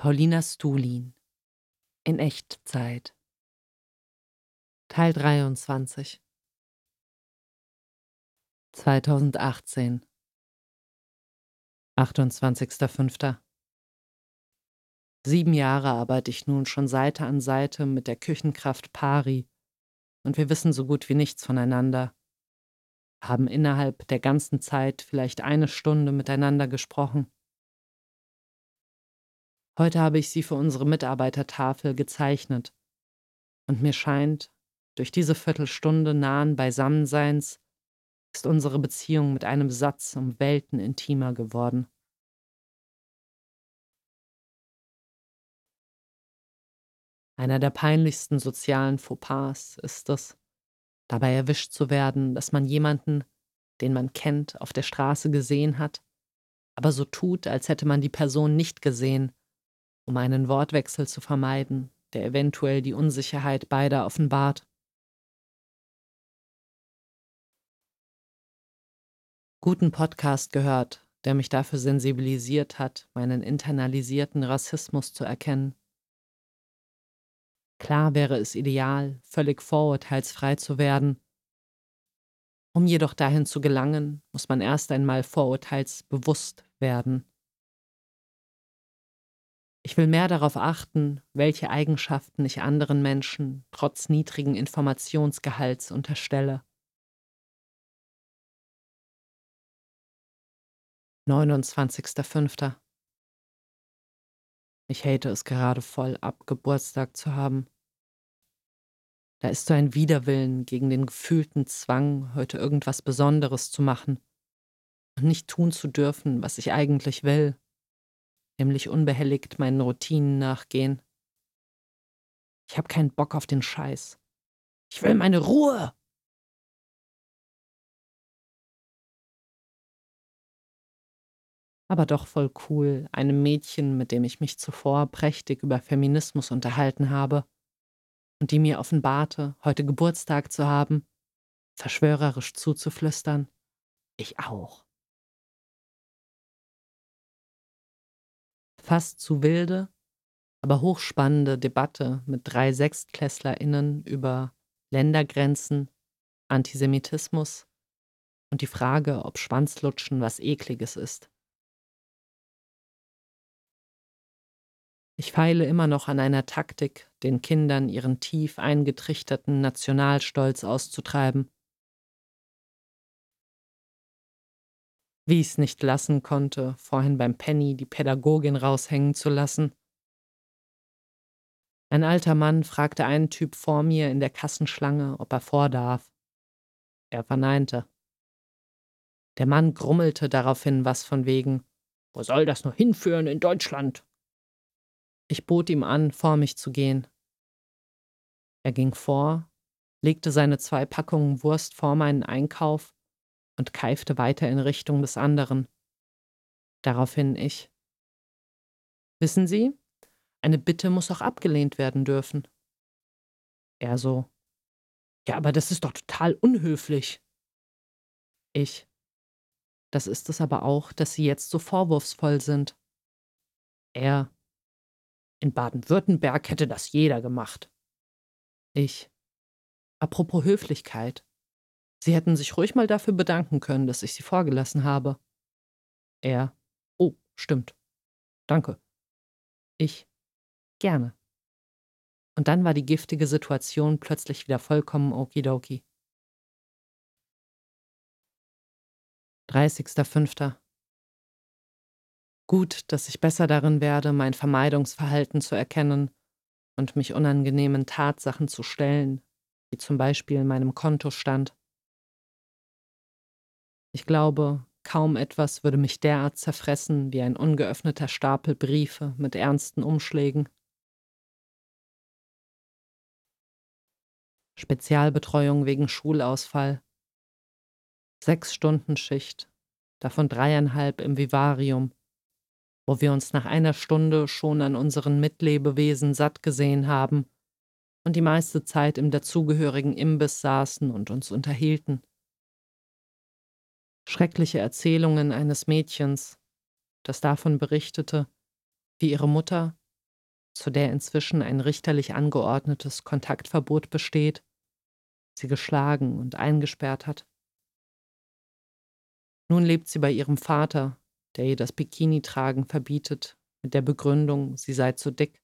Paulina Stulin in Echtzeit. Teil 23 2018 28.05. Sieben Jahre arbeite ich nun schon Seite an Seite mit der Küchenkraft Pari. Und wir wissen so gut wie nichts voneinander, haben innerhalb der ganzen Zeit vielleicht eine Stunde miteinander gesprochen. Heute habe ich sie für unsere Mitarbeitertafel gezeichnet. Und mir scheint, durch diese Viertelstunde nahen Beisammenseins ist unsere Beziehung mit einem Satz um Welten intimer geworden. Einer der peinlichsten sozialen Fauxpas ist es, dabei erwischt zu werden, dass man jemanden, den man kennt, auf der Straße gesehen hat, aber so tut, als hätte man die Person nicht gesehen um einen Wortwechsel zu vermeiden, der eventuell die Unsicherheit beider offenbart. Guten Podcast gehört, der mich dafür sensibilisiert hat, meinen internalisierten Rassismus zu erkennen. Klar wäre es ideal, völlig vorurteilsfrei zu werden. Um jedoch dahin zu gelangen, muss man erst einmal vorurteilsbewusst werden. Ich will mehr darauf achten, welche Eigenschaften ich anderen Menschen trotz niedrigen Informationsgehalts unterstelle. 29.05. Ich hate es gerade voll ab, Geburtstag zu haben. Da ist so ein Widerwillen gegen den gefühlten Zwang, heute irgendwas Besonderes zu machen und nicht tun zu dürfen, was ich eigentlich will nämlich unbehelligt meinen Routinen nachgehen. Ich habe keinen Bock auf den Scheiß. Ich will meine Ruhe. Aber doch voll cool, einem Mädchen, mit dem ich mich zuvor prächtig über Feminismus unterhalten habe und die mir offenbarte, heute Geburtstag zu haben, verschwörerisch zuzuflüstern, ich auch. Fast zu wilde, aber hochspannende Debatte mit drei SechstklässlerInnen über Ländergrenzen, Antisemitismus und die Frage, ob Schwanzlutschen was Ekliges ist. Ich feile immer noch an einer Taktik, den Kindern ihren tief eingetrichterten Nationalstolz auszutreiben wie ich es nicht lassen konnte, vorhin beim Penny die Pädagogin raushängen zu lassen. Ein alter Mann fragte einen Typ vor mir in der Kassenschlange, ob er vor darf. Er verneinte. Der Mann grummelte daraufhin was von wegen, wo soll das nur hinführen in Deutschland? Ich bot ihm an, vor mich zu gehen. Er ging vor, legte seine zwei Packungen Wurst vor meinen Einkauf und keifte weiter in Richtung des anderen. Daraufhin ich. Wissen Sie, eine Bitte muss auch abgelehnt werden dürfen. Er so. Ja, aber das ist doch total unhöflich. Ich. Das ist es aber auch, dass Sie jetzt so vorwurfsvoll sind. Er. In Baden-Württemberg hätte das jeder gemacht. Ich. Apropos Höflichkeit. Sie hätten sich ruhig mal dafür bedanken können, dass ich Sie vorgelassen habe. Er. Oh, stimmt. Danke. Ich. Gerne. Und dann war die giftige Situation plötzlich wieder vollkommen okidoki. 30.05. Gut, dass ich besser darin werde, mein Vermeidungsverhalten zu erkennen und mich unangenehmen Tatsachen zu stellen, wie zum Beispiel meinem Kontostand. Ich glaube, kaum etwas würde mich derart zerfressen wie ein ungeöffneter Stapel Briefe mit ernsten Umschlägen. Spezialbetreuung wegen Schulausfall. Sechs Stunden Schicht, davon dreieinhalb im Vivarium, wo wir uns nach einer Stunde schon an unseren Mitlebewesen satt gesehen haben und die meiste Zeit im dazugehörigen Imbiss saßen und uns unterhielten schreckliche Erzählungen eines Mädchens, das davon berichtete, wie ihre Mutter, zu der inzwischen ein richterlich angeordnetes Kontaktverbot besteht, sie geschlagen und eingesperrt hat. Nun lebt sie bei ihrem Vater, der ihr das Bikini-Tragen verbietet, mit der Begründung, sie sei zu dick.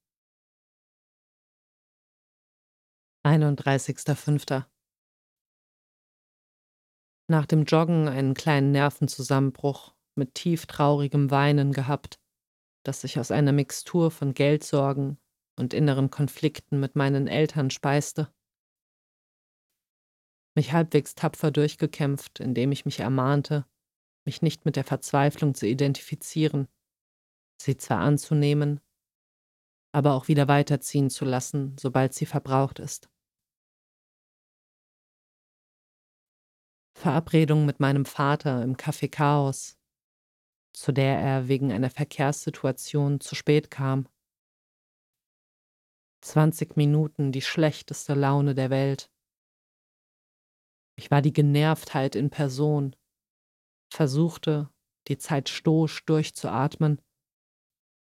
31.05. Nach dem Joggen einen kleinen Nervenzusammenbruch mit tief traurigem Weinen gehabt, das sich aus einer Mixtur von Geldsorgen und inneren Konflikten mit meinen Eltern speiste. Mich halbwegs tapfer durchgekämpft, indem ich mich ermahnte, mich nicht mit der Verzweiflung zu identifizieren, sie zwar anzunehmen, aber auch wieder weiterziehen zu lassen, sobald sie verbraucht ist. Verabredung mit meinem Vater im Café Chaos, zu der er wegen einer Verkehrssituation zu spät kam. 20 Minuten die schlechteste Laune der Welt. Ich war die Genervtheit in Person, versuchte, die Zeit stoisch durchzuatmen,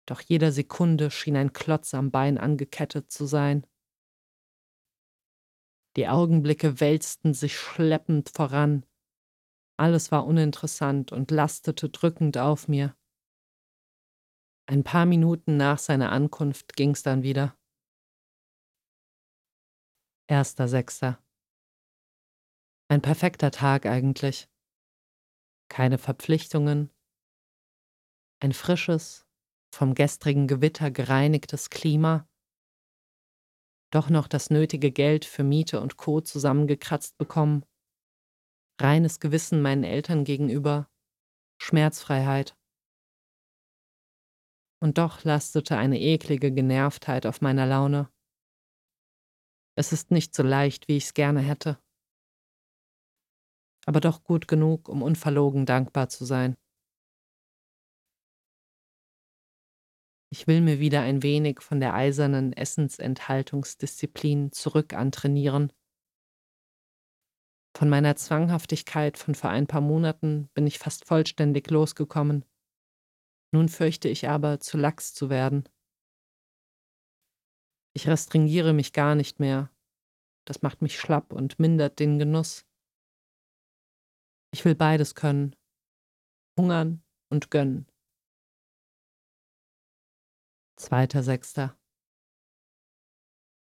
doch jeder Sekunde schien ein Klotz am Bein angekettet zu sein. Die Augenblicke wälzten sich schleppend voran. Alles war uninteressant und lastete drückend auf mir. Ein paar Minuten nach seiner Ankunft ging's dann wieder. Erster Sechster. Ein perfekter Tag eigentlich. Keine Verpflichtungen. Ein frisches, vom gestrigen Gewitter gereinigtes Klima doch noch das nötige Geld für Miete und Co. zusammengekratzt bekommen, reines Gewissen meinen Eltern gegenüber, Schmerzfreiheit. Und doch lastete eine eklige Genervtheit auf meiner Laune. Es ist nicht so leicht, wie ich es gerne hätte. Aber doch gut genug, um unverlogen dankbar zu sein. Ich will mir wieder ein wenig von der eisernen Essensenthaltungsdisziplin zurück antrainieren. Von meiner Zwanghaftigkeit von vor ein paar Monaten bin ich fast vollständig losgekommen. Nun fürchte ich aber, zu lax zu werden. Ich restringiere mich gar nicht mehr. Das macht mich schlapp und mindert den Genuss. Ich will beides können. Hungern und gönnen. Zweiter Sechster.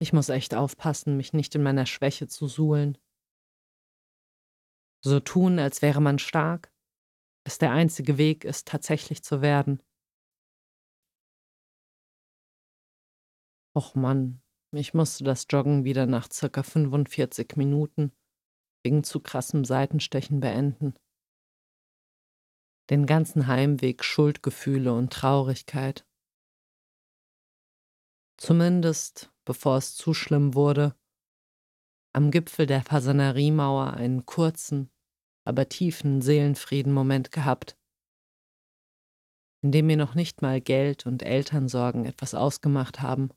Ich muss echt aufpassen, mich nicht in meiner Schwäche zu suhlen. So tun, als wäre man stark, es der einzige Weg ist, tatsächlich zu werden. Och Mann, ich musste das Joggen wieder nach circa 45 Minuten wegen zu krassem Seitenstechen beenden. Den ganzen Heimweg Schuldgefühle und Traurigkeit. Zumindest, bevor es zu schlimm wurde, am Gipfel der Fasaneriemauer einen kurzen, aber tiefen Seelenfrieden-Moment gehabt, in dem mir noch nicht mal Geld und Elternsorgen etwas ausgemacht haben.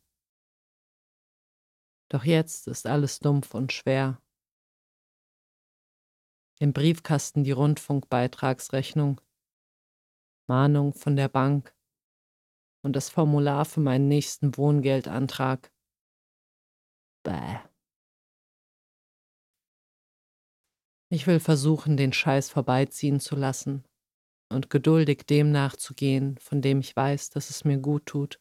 Doch jetzt ist alles dumpf und schwer. Im Briefkasten die Rundfunkbeitragsrechnung, Mahnung von der Bank, und das Formular für meinen nächsten Wohngeldantrag. Bäh. Ich will versuchen, den Scheiß vorbeiziehen zu lassen und geduldig dem nachzugehen, von dem ich weiß, dass es mir gut tut.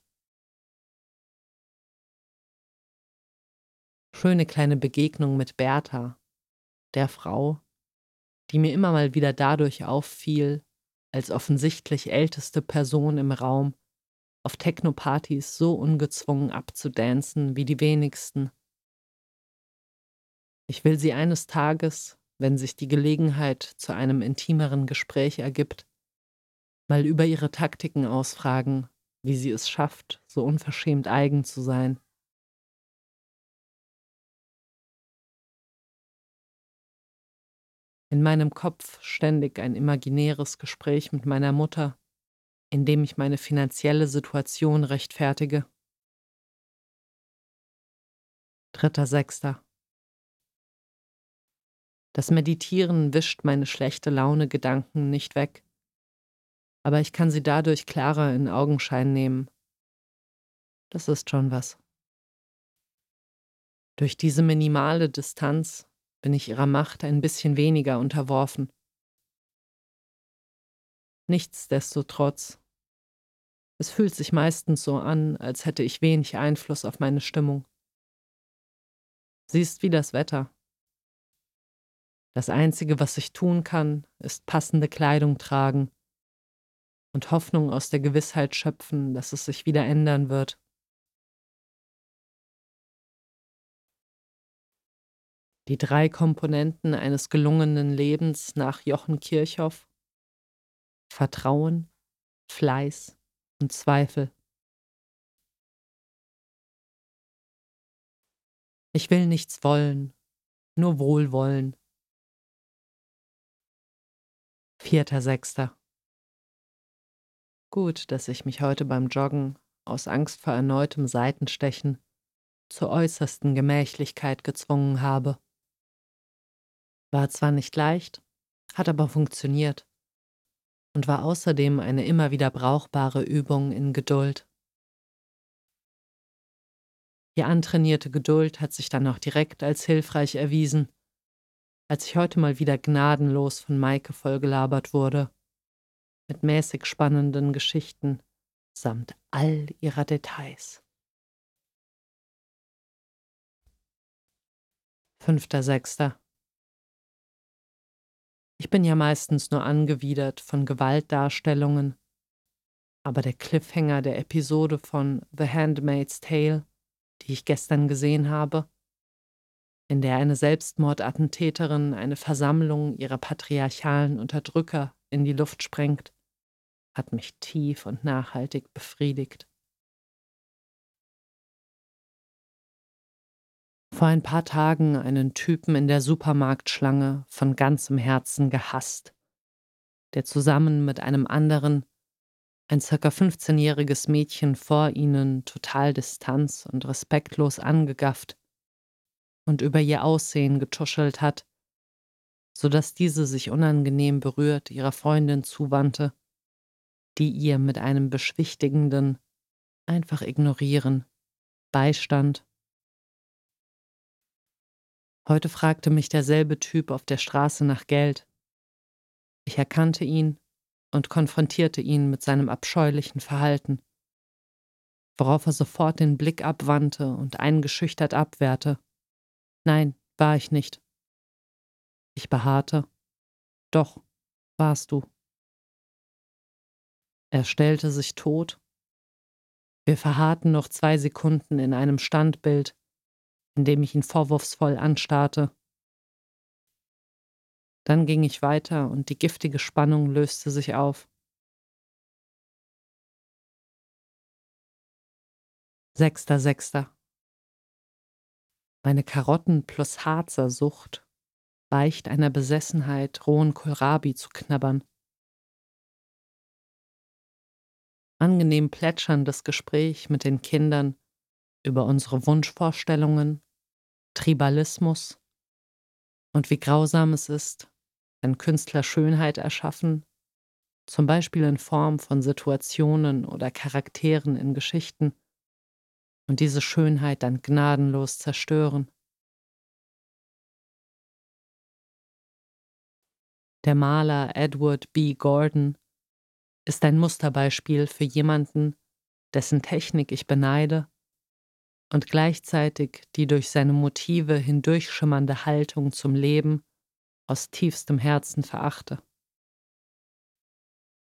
Schöne kleine Begegnung mit Bertha, der Frau, die mir immer mal wieder dadurch auffiel, als offensichtlich älteste Person im Raum, auf Techno-Partys so ungezwungen abzudancen wie die wenigsten. Ich will sie eines Tages, wenn sich die Gelegenheit zu einem intimeren Gespräch ergibt, mal über ihre Taktiken ausfragen, wie sie es schafft, so unverschämt eigen zu sein. In meinem Kopf ständig ein imaginäres Gespräch mit meiner Mutter, indem ich meine finanzielle Situation rechtfertige. Dritter Sechster. Das Meditieren wischt meine schlechte Laune Gedanken nicht weg, aber ich kann sie dadurch klarer in Augenschein nehmen. Das ist schon was. Durch diese minimale Distanz bin ich ihrer Macht ein bisschen weniger unterworfen. Nichtsdestotrotz, es fühlt sich meistens so an, als hätte ich wenig Einfluss auf meine Stimmung. Sie ist wie das Wetter. Das Einzige, was ich tun kann, ist passende Kleidung tragen und Hoffnung aus der Gewissheit schöpfen, dass es sich wieder ändern wird. Die drei Komponenten eines gelungenen Lebens nach Jochen Kirchhoff Vertrauen, Fleiß und Zweifel. Ich will nichts wollen, nur Wohlwollen. Vierter Sechster. Gut, dass ich mich heute beim Joggen aus Angst vor erneutem Seitenstechen zur äußersten Gemächlichkeit gezwungen habe. War zwar nicht leicht, hat aber funktioniert und war außerdem eine immer wieder brauchbare Übung in Geduld. Die antrainierte Geduld hat sich dann auch direkt als hilfreich erwiesen, als ich heute mal wieder gnadenlos von Maike vollgelabert wurde, mit mäßig spannenden Geschichten samt all ihrer Details. Fünfter Sechster ich bin ja meistens nur angewidert von Gewaltdarstellungen, aber der Cliffhanger der Episode von The Handmaid's Tale, die ich gestern gesehen habe, in der eine Selbstmordattentäterin eine Versammlung ihrer patriarchalen Unterdrücker in die Luft sprengt, hat mich tief und nachhaltig befriedigt. Vor ein paar Tagen einen Typen in der Supermarktschlange von ganzem Herzen gehasst, der zusammen mit einem anderen, ein circa 15-jähriges Mädchen vor ihnen total distanz und respektlos angegafft und über ihr Aussehen getuschelt hat, so dass diese sich unangenehm berührt ihrer Freundin zuwandte, die ihr mit einem beschwichtigenden, einfach ignorieren, beistand Heute fragte mich derselbe Typ auf der Straße nach Geld. Ich erkannte ihn und konfrontierte ihn mit seinem abscheulichen Verhalten, worauf er sofort den Blick abwandte und eingeschüchtert abwehrte. Nein, war ich nicht. Ich beharrte. Doch, warst du. Er stellte sich tot. Wir verharrten noch zwei Sekunden in einem Standbild, indem ich ihn vorwurfsvoll anstarrte. Dann ging ich weiter und die giftige Spannung löste sich auf. Sechster, Sechster. Meine Karotten plus Harzersucht weicht einer Besessenheit, rohen Kohlrabi zu knabbern. Angenehm plätscherndes Gespräch mit den Kindern über unsere Wunschvorstellungen, Tribalismus und wie grausam es ist, wenn Künstler Schönheit erschaffen, zum Beispiel in Form von Situationen oder Charakteren in Geschichten, und diese Schönheit dann gnadenlos zerstören. Der Maler Edward B. Gordon ist ein Musterbeispiel für jemanden, dessen Technik ich beneide und gleichzeitig die durch seine Motive hindurchschimmernde Haltung zum Leben aus tiefstem Herzen verachte.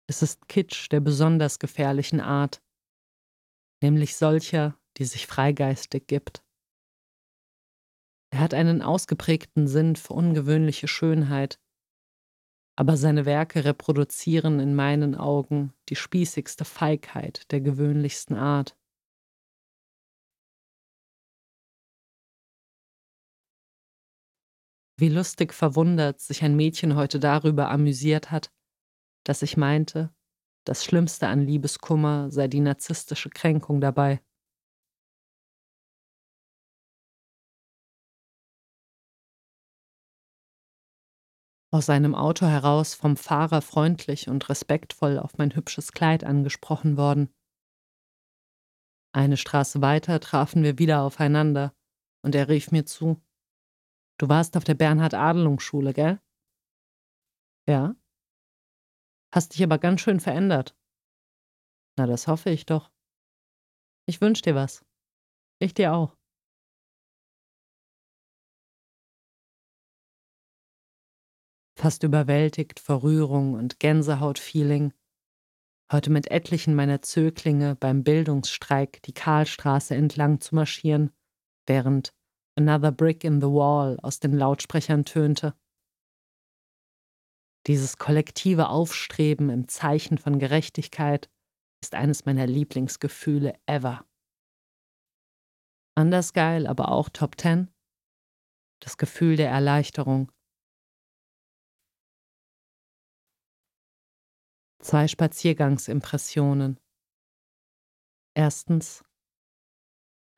Es ist Kitsch der besonders gefährlichen Art, nämlich solcher, die sich freigeistig gibt. Er hat einen ausgeprägten Sinn für ungewöhnliche Schönheit, aber seine Werke reproduzieren in meinen Augen die spießigste Feigheit der gewöhnlichsten Art. Wie lustig verwundert sich ein Mädchen heute darüber amüsiert hat, dass ich meinte, das Schlimmste an Liebeskummer sei die narzisstische Kränkung dabei. Aus seinem Auto heraus vom Fahrer freundlich und respektvoll auf mein hübsches Kleid angesprochen worden. Eine Straße weiter trafen wir wieder aufeinander und er rief mir zu. Du warst auf der Bernhard-Adelung-Schule, gell? Ja. Hast dich aber ganz schön verändert. Na, das hoffe ich doch. Ich wünsch dir was. Ich dir auch. Fast überwältigt vor Rührung und Gänsehautfeeling, heute mit etlichen meiner Zöglinge beim Bildungsstreik die Karlstraße entlang zu marschieren, während Another Brick in the Wall aus den Lautsprechern tönte. Dieses kollektive Aufstreben im Zeichen von Gerechtigkeit ist eines meiner Lieblingsgefühle ever. Anders geil, aber auch Top Ten. Das Gefühl der Erleichterung. Zwei Spaziergangsimpressionen. Erstens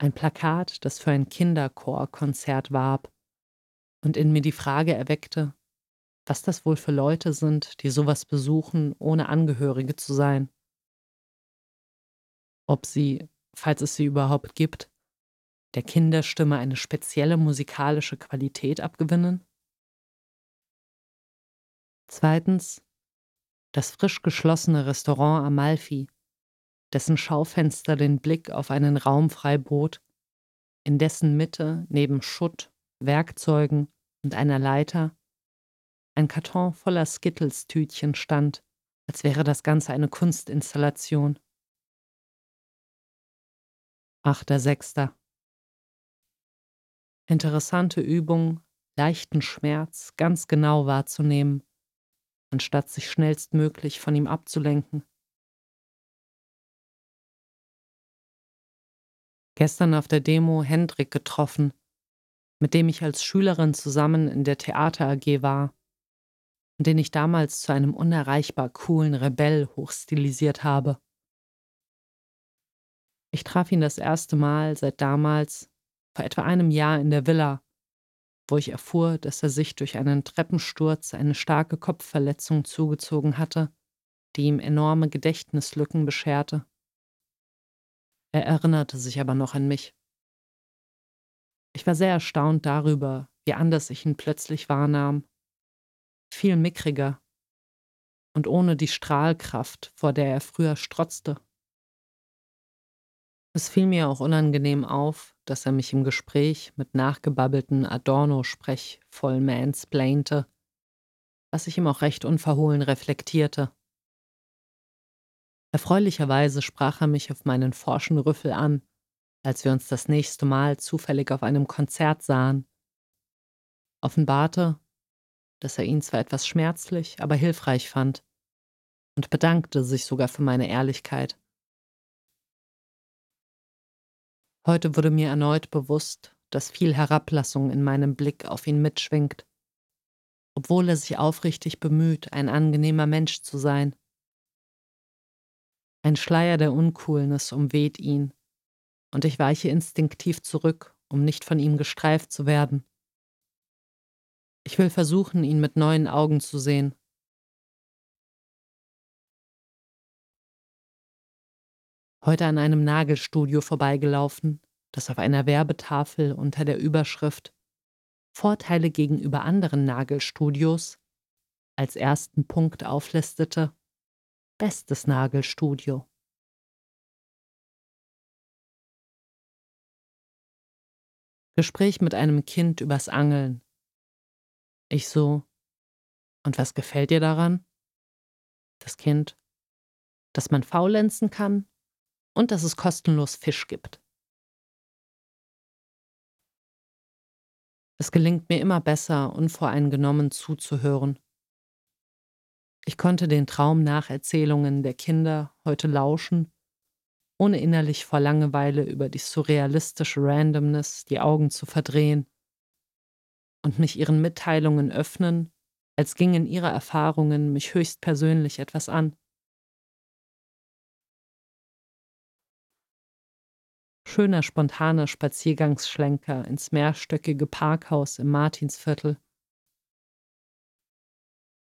ein Plakat, das für ein Kinderchorkonzert warb und in mir die Frage erweckte, was das wohl für Leute sind, die sowas besuchen, ohne Angehörige zu sein. Ob sie, falls es sie überhaupt gibt, der Kinderstimme eine spezielle musikalische Qualität abgewinnen? Zweitens das frisch geschlossene Restaurant Amalfi, dessen Schaufenster den Blick auf einen Raum frei bot, in dessen Mitte neben Schutt, Werkzeugen und einer Leiter ein Karton voller Skittles-Tütchen stand, als wäre das Ganze eine Kunstinstallation. Achter Sechster. Interessante Übung, leichten Schmerz ganz genau wahrzunehmen, anstatt sich schnellstmöglich von ihm abzulenken. Gestern auf der Demo Hendrik getroffen, mit dem ich als Schülerin zusammen in der Theater AG war und den ich damals zu einem unerreichbar coolen Rebell hochstilisiert habe. Ich traf ihn das erste Mal seit damals, vor etwa einem Jahr in der Villa, wo ich erfuhr, dass er sich durch einen Treppensturz eine starke Kopfverletzung zugezogen hatte, die ihm enorme Gedächtnislücken bescherte. Er erinnerte sich aber noch an mich. Ich war sehr erstaunt darüber, wie anders ich ihn plötzlich wahrnahm. Viel mickriger und ohne die Strahlkraft, vor der er früher strotzte. Es fiel mir auch unangenehm auf, dass er mich im Gespräch mit nachgebabbelten Adorno-Sprech voll mansplainte, was ich ihm auch recht unverhohlen reflektierte. Erfreulicherweise sprach er mich auf meinen forschen Rüffel an, als wir uns das nächste Mal zufällig auf einem Konzert sahen, offenbarte, dass er ihn zwar etwas schmerzlich, aber hilfreich fand und bedankte sich sogar für meine Ehrlichkeit. Heute wurde mir erneut bewusst, dass viel Herablassung in meinem Blick auf ihn mitschwingt, obwohl er sich aufrichtig bemüht, ein angenehmer Mensch zu sein. Ein Schleier der Uncoolness umweht ihn, und ich weiche instinktiv zurück, um nicht von ihm gestreift zu werden. Ich will versuchen, ihn mit neuen Augen zu sehen. Heute an einem Nagelstudio vorbeigelaufen, das auf einer Werbetafel unter der Überschrift Vorteile gegenüber anderen Nagelstudios als ersten Punkt auflistete Bestes Nagelstudio. Gespräch mit einem Kind übers Angeln. Ich so, und was gefällt dir daran? Das Kind, dass man faulenzen kann und dass es kostenlos Fisch gibt. Es gelingt mir immer besser, unvoreingenommen zuzuhören. Ich konnte den Traumnacherzählungen der Kinder heute lauschen, ohne innerlich vor Langeweile über die surrealistische Randomness die Augen zu verdrehen und mich ihren Mitteilungen öffnen, als gingen ihre Erfahrungen mich höchstpersönlich etwas an. Schöner spontaner Spaziergangsschlenker ins mehrstöckige Parkhaus im Martinsviertel.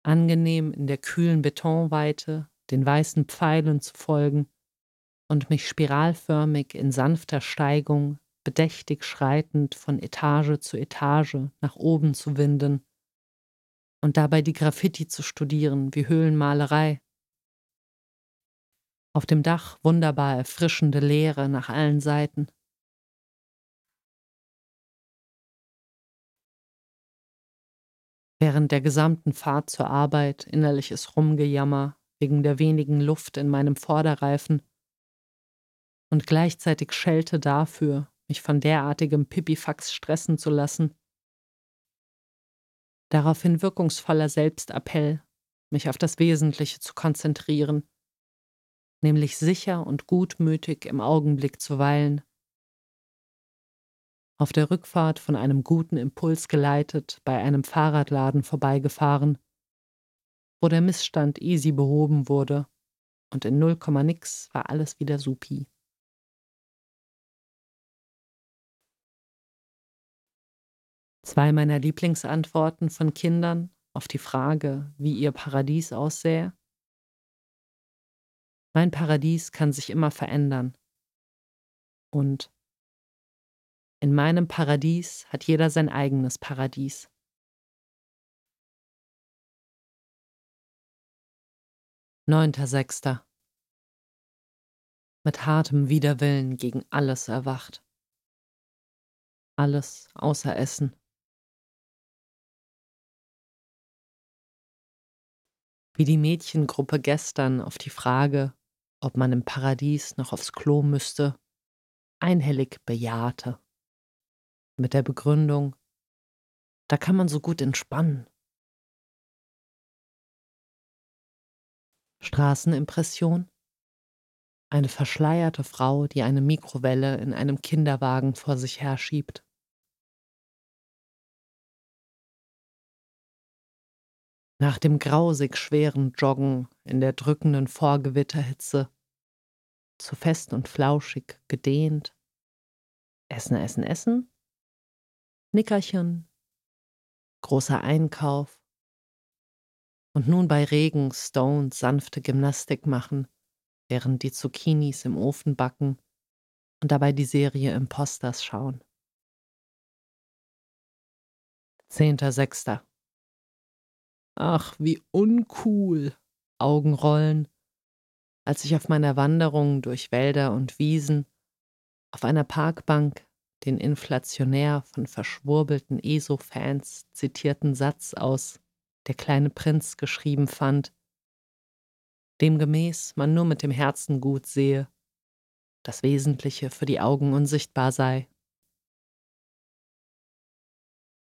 Angenehm in der kühlen Betonweite den weißen Pfeilen zu folgen, und mich spiralförmig in sanfter Steigung, bedächtig schreitend von Etage zu Etage nach oben zu winden und dabei die Graffiti zu studieren wie Höhlenmalerei. Auf dem Dach wunderbar erfrischende Leere nach allen Seiten. Während der gesamten Fahrt zur Arbeit innerliches Rumgejammer wegen der wenigen Luft in meinem Vorderreifen und gleichzeitig Schelte dafür, mich von derartigem Pipifax stressen zu lassen. Daraufhin wirkungsvoller Selbstappell, mich auf das Wesentliche zu konzentrieren, nämlich sicher und gutmütig im Augenblick zu weilen auf der Rückfahrt von einem guten Impuls geleitet bei einem Fahrradladen vorbeigefahren, wo der Missstand easy behoben wurde und in null Komma nix war alles wieder supi. Zwei meiner Lieblingsantworten von Kindern auf die Frage, wie ihr Paradies aussähe. Mein Paradies kann sich immer verändern. Und in meinem Paradies hat jeder sein eigenes Paradies. Neunter Sechster. Mit hartem Widerwillen gegen alles erwacht. Alles außer Essen. Wie die Mädchengruppe gestern auf die Frage, ob man im Paradies noch aufs Klo müsste, einhellig bejahte mit der Begründung, da kann man so gut entspannen. Straßenimpression. Eine verschleierte Frau, die eine Mikrowelle in einem Kinderwagen vor sich herschiebt. Nach dem grausig schweren Joggen in der drückenden Vorgewitterhitze, zu fest und flauschig gedehnt. Essen, essen, essen, Nickerchen, großer Einkauf und nun bei Regen Stones sanfte Gymnastik machen, während die Zucchinis im Ofen backen und dabei die Serie Imposters schauen. Zehnter Sechster. Ach, wie uncool. Augenrollen, als ich auf meiner Wanderung durch Wälder und Wiesen auf einer Parkbank den inflationär von verschwurbelten ESO-Fans zitierten Satz aus Der kleine Prinz geschrieben fand, demgemäß man nur mit dem Herzen gut sehe, das Wesentliche für die Augen unsichtbar sei.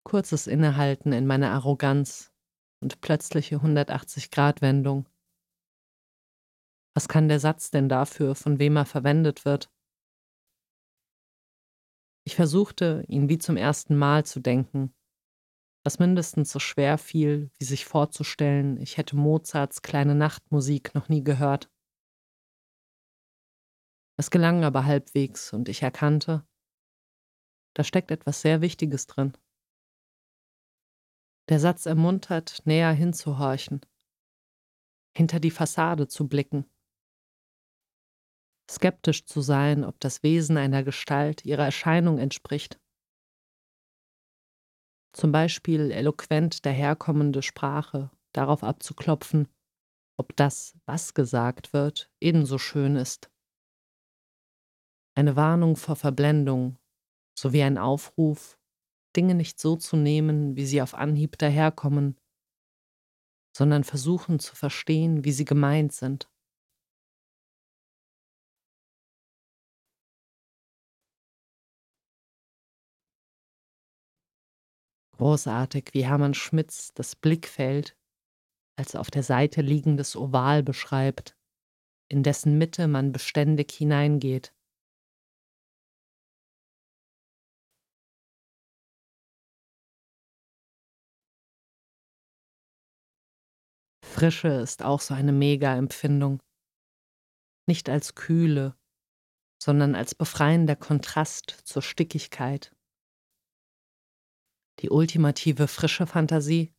Kurzes Innehalten in meiner Arroganz und plötzliche 180-Grad-Wendung. Was kann der Satz denn dafür, von wem er verwendet wird? Ich versuchte, ihn wie zum ersten Mal zu denken, was mindestens so schwer fiel, wie sich vorzustellen, ich hätte Mozarts kleine Nachtmusik noch nie gehört. Es gelang aber halbwegs und ich erkannte, da steckt etwas sehr Wichtiges drin. Der Satz ermuntert, näher hinzuhorchen, hinter die Fassade zu blicken skeptisch zu sein, ob das Wesen einer Gestalt ihrer Erscheinung entspricht. Zum Beispiel eloquent daherkommende Sprache darauf abzuklopfen, ob das, was gesagt wird, ebenso schön ist. Eine Warnung vor Verblendung sowie ein Aufruf, Dinge nicht so zu nehmen, wie sie auf Anhieb daherkommen, sondern versuchen zu verstehen, wie sie gemeint sind. Großartig, wie Hermann Schmitz das Blickfeld als auf der Seite liegendes Oval beschreibt, in dessen Mitte man beständig hineingeht. Frische ist auch so eine Mega-Empfindung. Nicht als Kühle, sondern als befreiender Kontrast zur Stickigkeit die ultimative frische Fantasie.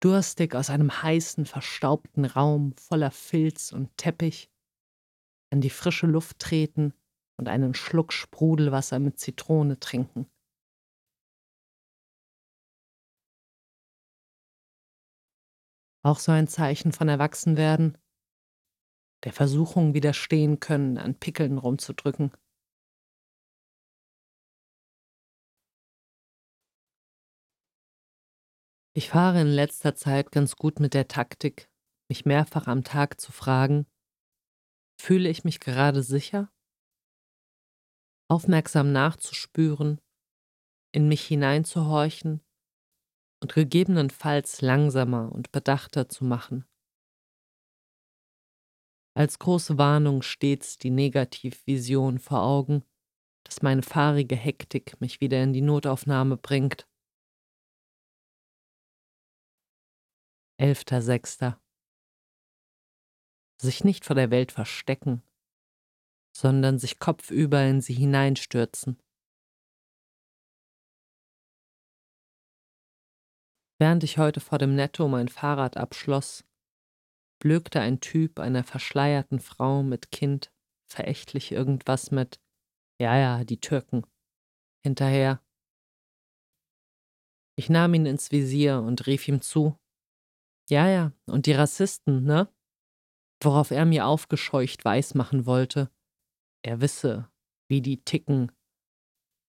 Durstig aus einem heißen, verstaubten Raum voller Filz und Teppich, an die frische Luft treten und einen Schluck Sprudelwasser mit Zitrone trinken. Auch so ein Zeichen von Erwachsenwerden, der Versuchung widerstehen können, an Pickeln rumzudrücken. Ich fahre in letzter Zeit ganz gut mit der Taktik, mich mehrfach am Tag zu fragen, fühle ich mich gerade sicher? Aufmerksam nachzuspüren, in mich hineinzuhorchen und gegebenenfalls langsamer und bedachter zu machen. Als große Warnung stets die Negativvision vor Augen, dass meine fahrige Hektik mich wieder in die Notaufnahme bringt. 11.06. Sich nicht vor der Welt verstecken, sondern sich kopfüber in sie hineinstürzen. Während ich heute vor dem Netto mein Fahrrad abschloss, blökte ein Typ einer verschleierten Frau mit Kind verächtlich irgendwas mit Ja, ja, die Türken hinterher. Ich nahm ihn ins Visier und rief ihm zu Ja, ja, und die Rassisten, ne? Worauf er mir aufgescheucht weismachen wollte, er wisse, wie die ticken.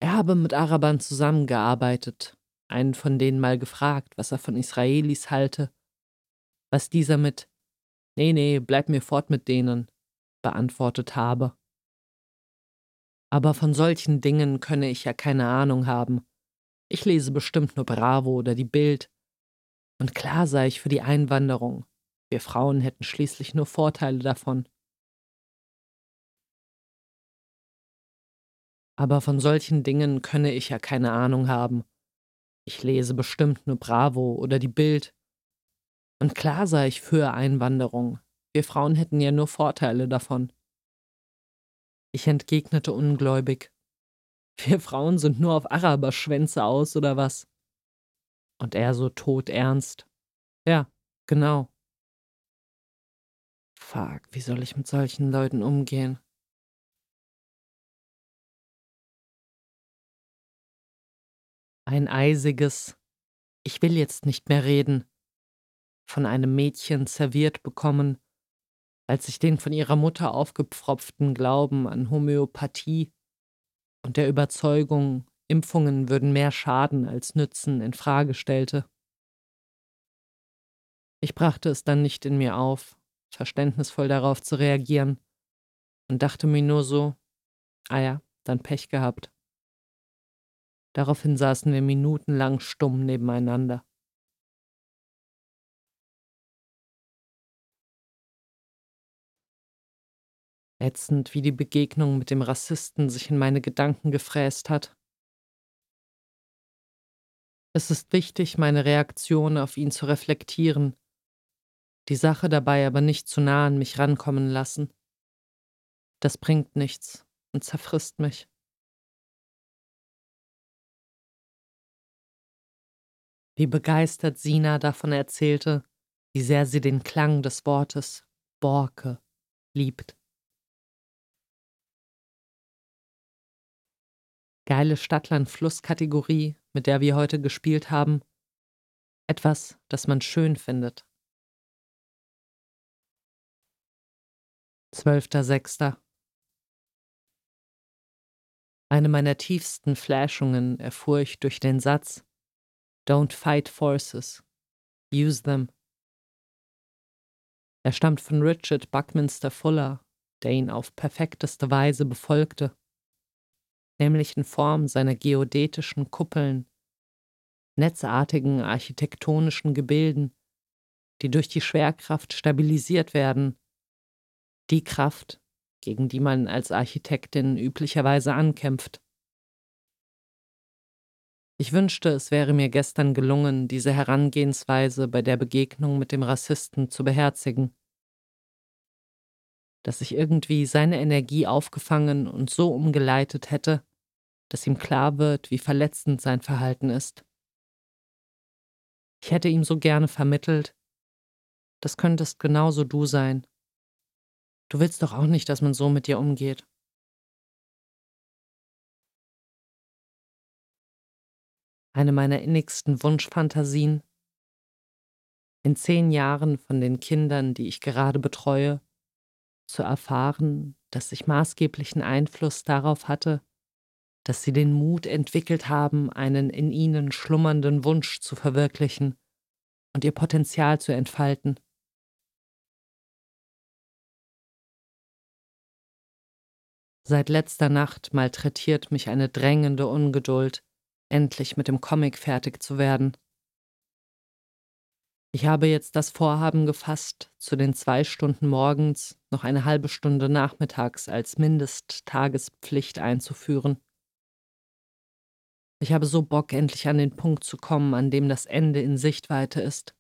Er habe mit Arabern zusammengearbeitet einen von denen mal gefragt, was er von Israelis halte, was dieser mit Nee, nee, bleib mir fort mit denen beantwortet habe. Aber von solchen Dingen könne ich ja keine Ahnung haben. Ich lese bestimmt nur Bravo oder die Bild. Und klar sei ich für die Einwanderung. Wir Frauen hätten schließlich nur Vorteile davon. Aber von solchen Dingen könne ich ja keine Ahnung haben. Ich lese bestimmt nur Bravo oder die Bild. Und klar sei ich für Einwanderung. Wir Frauen hätten ja nur Vorteile davon. Ich entgegnete ungläubig. Wir Frauen sind nur auf Araberschwänze aus, oder was? Und er so todernst. Ja, genau. Fuck, wie soll ich mit solchen Leuten umgehen? ein eisiges Ich will jetzt nicht mehr reden von einem Mädchen serviert bekommen, als ich den von ihrer Mutter aufgepfropften Glauben an Homöopathie und der Überzeugung, Impfungen würden mehr schaden als nützen, in Frage stellte. Ich brachte es dann nicht in mir auf, verständnisvoll darauf zu reagieren, und dachte mir nur so, ah ja, dann Pech gehabt. Daraufhin saßen wir minutenlang stumm nebeneinander. Ätzend, wie die Begegnung mit dem Rassisten sich in meine Gedanken gefräst hat. Es ist wichtig, meine Reaktion auf ihn zu reflektieren, die Sache dabei aber nicht zu nah an mich rankommen lassen. Das bringt nichts und zerfrisst mich. wie begeistert Sina davon erzählte, wie sehr sie den Klang des Wortes Borke liebt. Geile Stadtland-Fluss-Kategorie, mit der wir heute gespielt haben. Etwas, das man schön findet. 12.06. Eine meiner tiefsten Flashungen erfuhr ich durch den Satz, Don't fight forces. Use them. Er stammt von Richard Buckminster Fuller, der ihn auf perfekteste Weise befolgte, nämlich in Form seiner geodätischen Kuppeln, netzartigen architektonischen Gebilden, die durch die Schwerkraft stabilisiert werden, die Kraft, gegen die man als Architektin üblicherweise ankämpft. Ich wünschte, es wäre mir gestern gelungen, diese Herangehensweise bei der Begegnung mit dem Rassisten zu beherzigen. Dass ich irgendwie seine Energie aufgefangen und so umgeleitet hätte, dass ihm klar wird, wie verletzend sein Verhalten ist. Ich hätte ihm so gerne vermittelt, das könntest genauso du sein. Du willst doch auch nicht, dass man so mit dir umgeht. Eine meiner innigsten Wunschfantasien, in zehn Jahren von den Kindern, die ich gerade betreue, zu erfahren, dass ich maßgeblichen Einfluss darauf hatte, dass sie den Mut entwickelt haben, einen in ihnen schlummernden Wunsch zu verwirklichen und ihr Potenzial zu entfalten. Seit letzter Nacht malträtiert mich eine drängende Ungeduld, endlich mit dem Comic fertig zu werden. Ich habe jetzt das Vorhaben gefasst, zu den zwei Stunden morgens noch eine halbe Stunde nachmittags als Mindesttagespflicht einzuführen. Ich habe so Bock, endlich an den Punkt zu kommen, an dem das Ende in Sichtweite ist.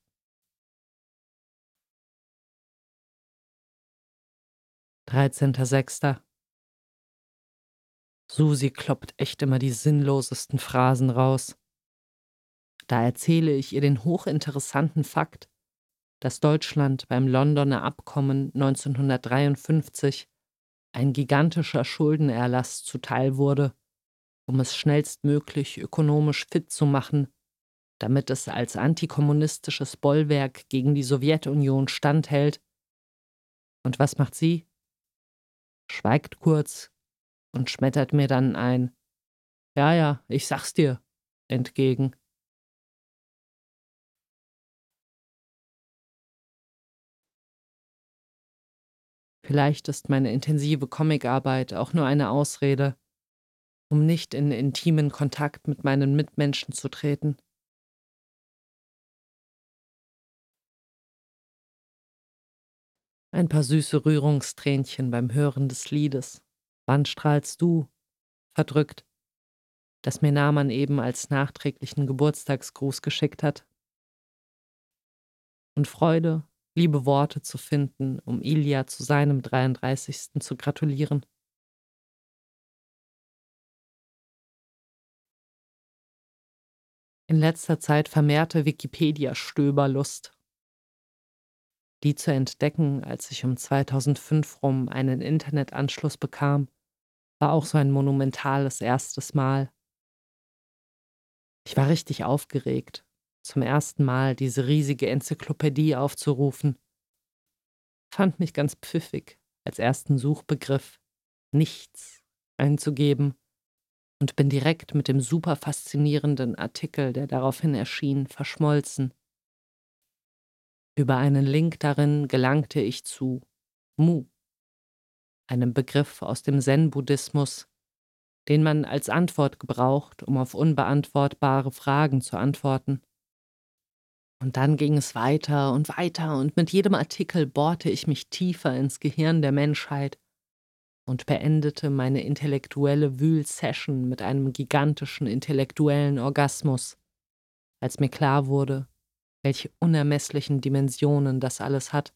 Dreizehnter Sechster. Susi kloppt echt immer die sinnlosesten Phrasen raus. Da erzähle ich ihr den hochinteressanten Fakt, dass Deutschland beim Londoner Abkommen 1953 ein gigantischer Schuldenerlass zuteil wurde, um es schnellstmöglich ökonomisch fit zu machen, damit es als antikommunistisches Bollwerk gegen die Sowjetunion standhält. Und was macht sie? Schweigt kurz, und schmettert mir dann ein Ja, ja, ich sag's dir entgegen. Vielleicht ist meine intensive Comicarbeit auch nur eine Ausrede, um nicht in intimen Kontakt mit meinen Mitmenschen zu treten. Ein paar süße Rührungstränchen beim Hören des Liedes. Wann strahlst du? Verdrückt, das mir Naman eben als nachträglichen Geburtstagsgruß geschickt hat. Und Freude, liebe Worte zu finden, um Ilya zu seinem 33. zu gratulieren. In letzter Zeit vermehrte Wikipedia-Stöberlust. Die zu entdecken, als ich um 2005 rum einen Internetanschluss bekam, war auch so ein monumentales erstes Mal. Ich war richtig aufgeregt, zum ersten Mal diese riesige Enzyklopädie aufzurufen. Fand mich ganz pfiffig, als ersten Suchbegriff nichts einzugeben und bin direkt mit dem super faszinierenden Artikel, der daraufhin erschien, verschmolzen. Über einen Link darin gelangte ich zu Mu, einem Begriff aus dem Zen-Buddhismus, den man als Antwort gebraucht, um auf unbeantwortbare Fragen zu antworten. Und dann ging es weiter und weiter, und mit jedem Artikel bohrte ich mich tiefer ins Gehirn der Menschheit und beendete meine intellektuelle Wühl-Session mit einem gigantischen intellektuellen Orgasmus, als mir klar wurde, welche unermesslichen Dimensionen das alles hat